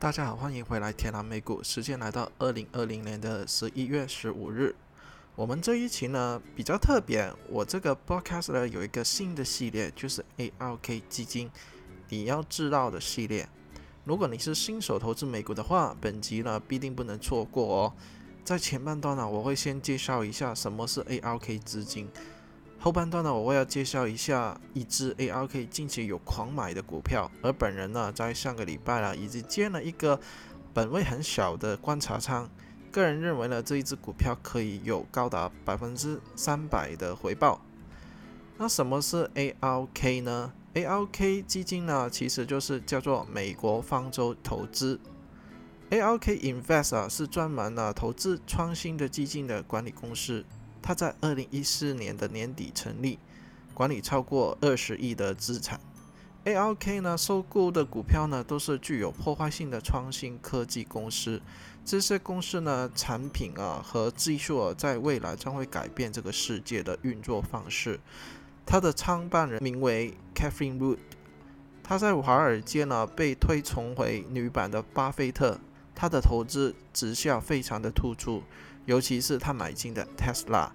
大家好，欢迎回来天蓝美股。时间来到二零二零年的十一月十五日。我们这一期呢比较特别，我这个 broadcast 呢有一个新的系列，就是 ARK 基金你要知道的系列。如果你是新手投资美股的话，本集呢必定不能错过哦。在前半段呢，我会先介绍一下什么是 ARK 基金。后半段呢，我会要介绍一下一只 ARK 近期有狂买的股票，而本人呢，在上个礼拜啊，已经建了一个本位很小的观察仓。个人认为呢，这一只股票可以有高达百分之三百的回报。那什么是 ARK 呢？ARK 基金呢，其实就是叫做美国方舟投资。ARK Invest 啊，是专门呢投资创新的基金的管理公司。它在二零一四年的年底成立，管理超过二十亿的资产。ARK 呢收购的股票呢都是具有破坏性的创新科技公司，这些公司呢产品啊和技术啊在未来将会改变这个世界的运作方式。它的创办人名为 Catherine Wood，他在华尔街呢被推崇为女版的巴菲特，他的投资绩效非常的突出。尤其是他买进的 Tesla，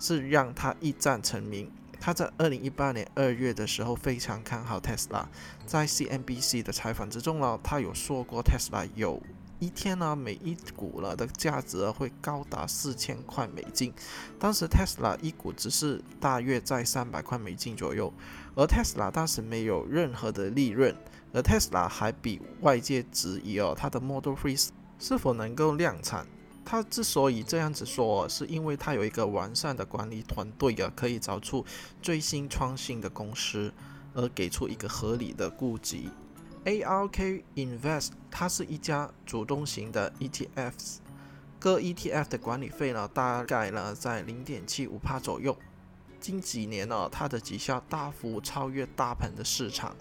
是让他一战成名。他在二零一八年二月的时候非常看好 Tesla，在 CNBC 的采访之中呢，他有说过 Tesla 有一天呢，每一股了的价值会高达四千块美金。当时 Tesla 一股只是大约在三百块美金左右，而 Tesla 当时没有任何的利润，而 Tesla 还比外界质疑哦，它的 Model 3是否能够量产。他之所以这样子说，是因为他有一个完善的管理团队啊，可以找出最新创新的公司，而给出一个合理的估值。ARK Invest 它是一家主动型的 ETF，各 ETF 的管理费呢，大概呢在零点七五帕左右。近几年呢，它的绩效大幅超越大盘的市场。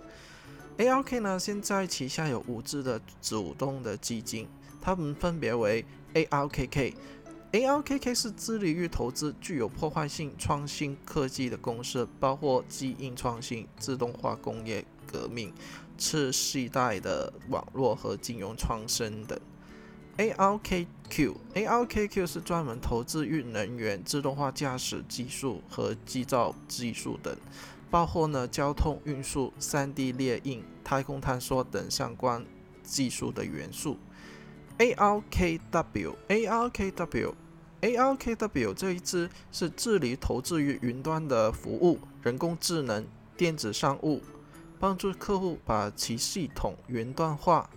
ARK 呢，现在旗下有五只的主动的基金，它们分别为。ARKK，ARKK 是致力于投资具有破坏性创新科技的公司，包括基因创新、自动化工业革命、次世代的网络和金融创新等。ARKQ，ARKQ 是专门投资于能源、自动化驾驶技术和制造技术等，包括呢交通运输、3D 列印、太空探索等相关技术的元素。ARKW，ARKW，ARKW 这一支是致力投资于云端的服务、人工智能、电子商务，帮助客户把其系统云端化。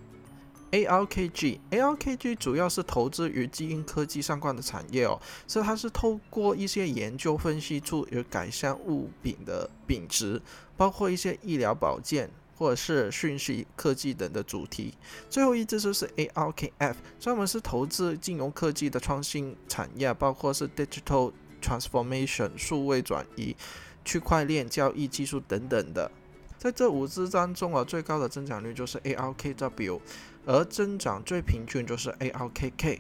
ARKG，ARKG 主要是投资于基因科技相关的产业哦，所以它是透过一些研究分析出有改善物品的品质，包括一些医疗保健。或者是讯息科技等的主题。最后一只就是 ARKF，专门是投资金融科技的创新产业，包括是 digital transformation 数位转移、区块链交易技术等等的。在这五只当中啊，最高的增长率就是 ARKW，而增长最平均就是 ARKK。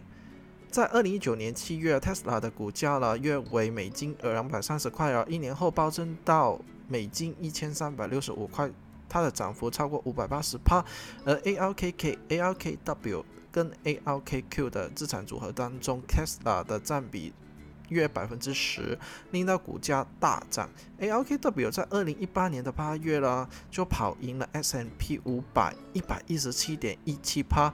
在二零一九年七月，Tesla 的股价呢约为美金呃两百三十块啊，一年后暴增到美金一千三百六十五块。它的涨幅超过五百八十帕，而 ARKK、ARKW 跟 ARKQ 的资产组合当中，Tesla 的占比约百分之十，令到股价大涨。A L K W 在二零一八年的八月啦，就跑赢了 S&P 五百一百一十七点一七帕，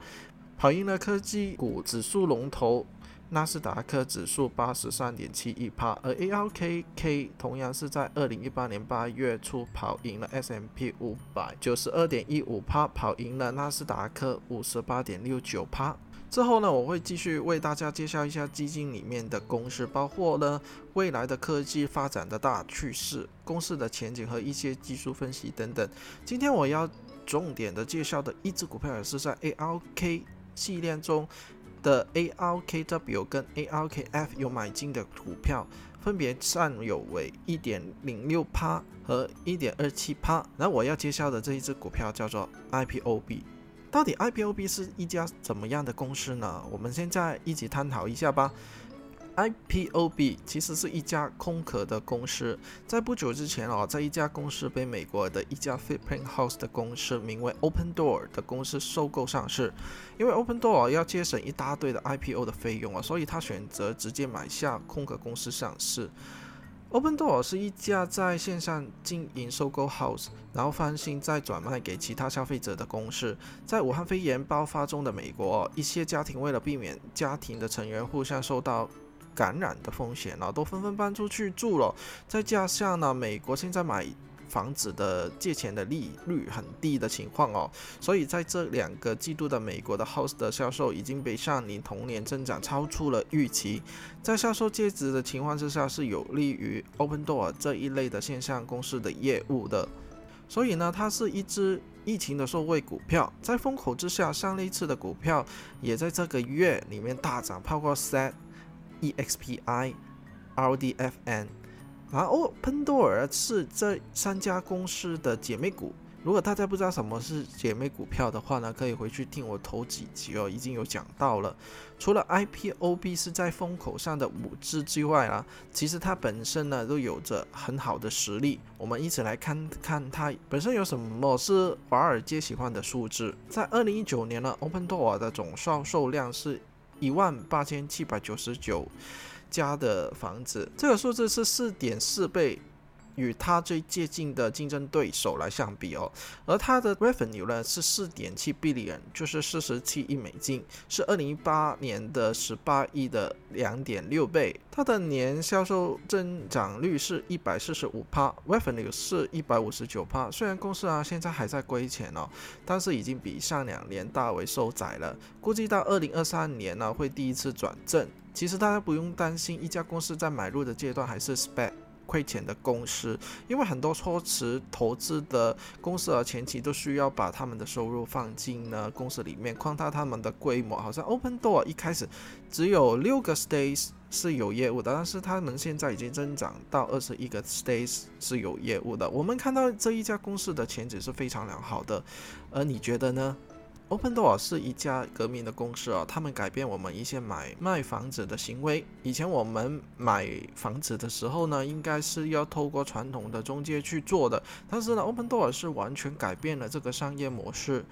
跑赢了科技股指数龙头。纳斯达克指数八十三点七一帕，而 A L K K 同样是在二零一八年八月初跑赢了 S&P 五百九十二点一五帕，跑赢了纳斯达克五十八点六九帕。之后呢，我会继续为大家介绍一下基金里面的公司，包括呢未来的科技发展的大趋势、公司的前景和一些技术分析等等。今天我要重点的介绍的一只股票也是在 ARK 系列中。的 ARKW 跟 ARKF 有买进的股票，分别占有为一点零六趴和一点二七趴。然后我要介绍的这一只股票叫做 IPOB。到底 IPOB 是一家怎么样的公司呢？我们现在一起探讨一下吧。IPOB 其实是一家空壳的公司，在不久之前哦，在一家公司被美国的一家 Fitprint House 的公司名为 Open Door 的公司收购上市。因为 Open Door 要节省一大堆的 IPO 的费用啊，所以他选择直接买下空壳公司上市。Open Door 是一家在线上经营收购 House，然后翻新再转卖给其他消费者的公司。在武汉肺炎爆发中的美国，一些家庭为了避免家庭的成员互相受到感染的风险呢，都纷纷搬出去住了。再加上呢，美国现在买房子的借钱的利率很低的情况哦，所以在这两个季度的美国的 house 的销售已经被上年同年增长超出了预期。在销售戒指的情况之下，是有利于 Open Door 这一类的线上公司的业务的。所以呢，它是一只疫情的受惠股票，在风口之下，上一次的股票也在这个月里面大涨，包括 Set。EXPI、RDFN，然后 Pandora 是这三家公司的姐妹股。如果大家不知道什么是姐妹股票的话呢，可以回去听我头几集哦，已经有讲到了。除了 IPOB 是在风口上的五只之外啊，其实它本身呢都有着很好的实力。我们一起来看看它本身有什么是华尔街喜欢的数字。在二零一九年呢，Open Door 的总销售量是。一万八千七百九十九家的房子，这个数字是四点四倍。与它最接近的竞争对手来相比哦，而它的 revenue 呢是四点七 billion，就是四十七亿美金，是二零一八年的十八亿的两点六倍。它的年销售增长率是一百四十五帕，revenue 是一百五十九帕。虽然公司啊现在还在亏钱哦，但是已经比上两年大为收窄了。估计到二零二三年呢会第一次转正。其实大家不用担心，一家公司在买入的阶段还是 spec。亏钱的公司，因为很多措辞投资的公司啊，前期都需要把他们的收入放进呢公司里面，扩大他们的规模。好像 Open Door 一开始只有六个 states 是有业务的，但是他们现在已经增长到二十一个 states 是有业务的。我们看到这一家公司的前景是非常良好的，而你觉得呢？Open Door 是一家革命的公司啊，他们改变我们一些买卖房子的行为。以前我们买房子的时候呢，应该是要透过传统的中介去做的，但是呢，Open Door 是完全改变了这个商业模式。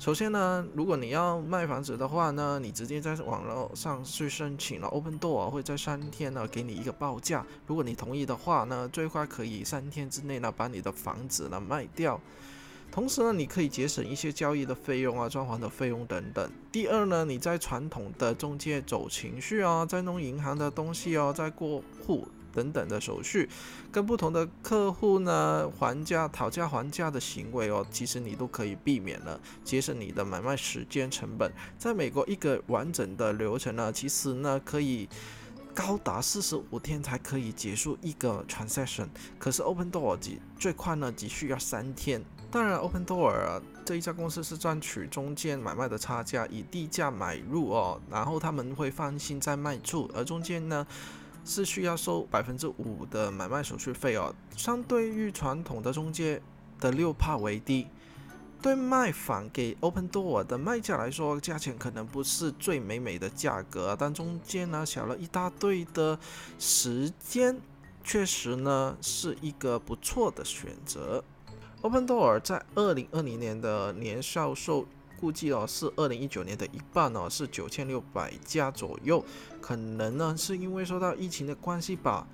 首先呢，如果你要卖房子的话呢，你直接在网络上去申请了，Open Door 会在三天呢给你一个报价，如果你同意的话呢，最快可以三天之内呢把你的房子呢卖掉。同时呢，你可以节省一些交易的费用啊、装潢的费用等等。第二呢，你在传统的中介走程序啊，在弄银行的东西哦，在过户等等的手续，跟不同的客户呢还价、讨价还价的行为哦，其实你都可以避免了，节省你的买卖时间成本。在美国，一个完整的流程呢，其实呢可以高达四十五天才可以结束一个 transaction，可是 Open Door 最快呢只需要三天。当然，Open Door 这一家公司是赚取中间买卖的差价，以低价买入哦，然后他们会放心再卖出，而中间呢是需要收百分之五的买卖手续费哦，相对于传统的中介的六帕为低。对卖房给 Open Door 的卖家来说，价钱可能不是最美美的价格，但中间呢少了一大堆的时间，确实呢是一个不错的选择。Open Door 在二零二零年的年销售估计哦是二零一九年的一半哦，是九千六百家左右。可能呢是因为受到疫情的关系吧，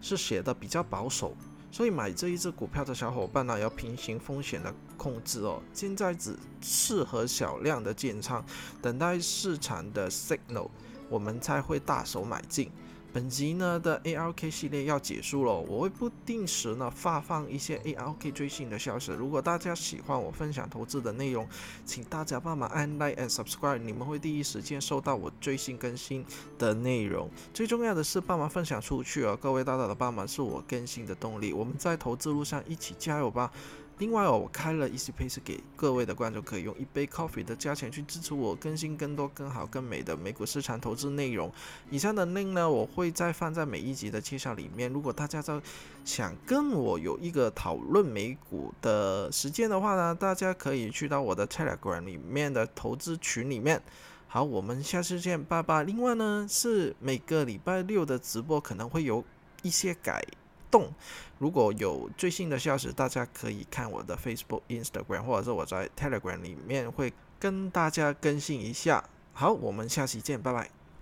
是写的比较保守，所以买这一只股票的小伙伴呢要平行风险的控制哦。现在只适合小量的建仓，等待市场的 signal，我们才会大手买进。本集呢的 ARK 系列要结束了，我会不定时呢发放一些 ARK 最新的消息。如果大家喜欢我分享投资的内容，请大家帮忙按 Like and Subscribe，你们会第一时间收到我最新更新的内容。最重要的是帮忙分享出去哦，各位大大的帮忙是我更新的动力。我们在投资路上一起加油吧！另外哦，我开了 Easy Pay 是给各位的观众可以用一杯 coffee 的价钱去支持我更新更多、更好、更美的美股市场投资内容。以上的 link 呢，我会再放在每一集的介绍里面。如果大家在想跟我有一个讨论美股的时间的话呢，大家可以去到我的 Telegram 里面的投资群里面。好，我们下次见，拜拜。另外呢，是每个礼拜六的直播可能会有一些改动，如果有最新的消息，大家可以看我的 Facebook、Instagram，或者是我在 Telegram 里面会跟大家更新一下。好，我们下期见，拜拜。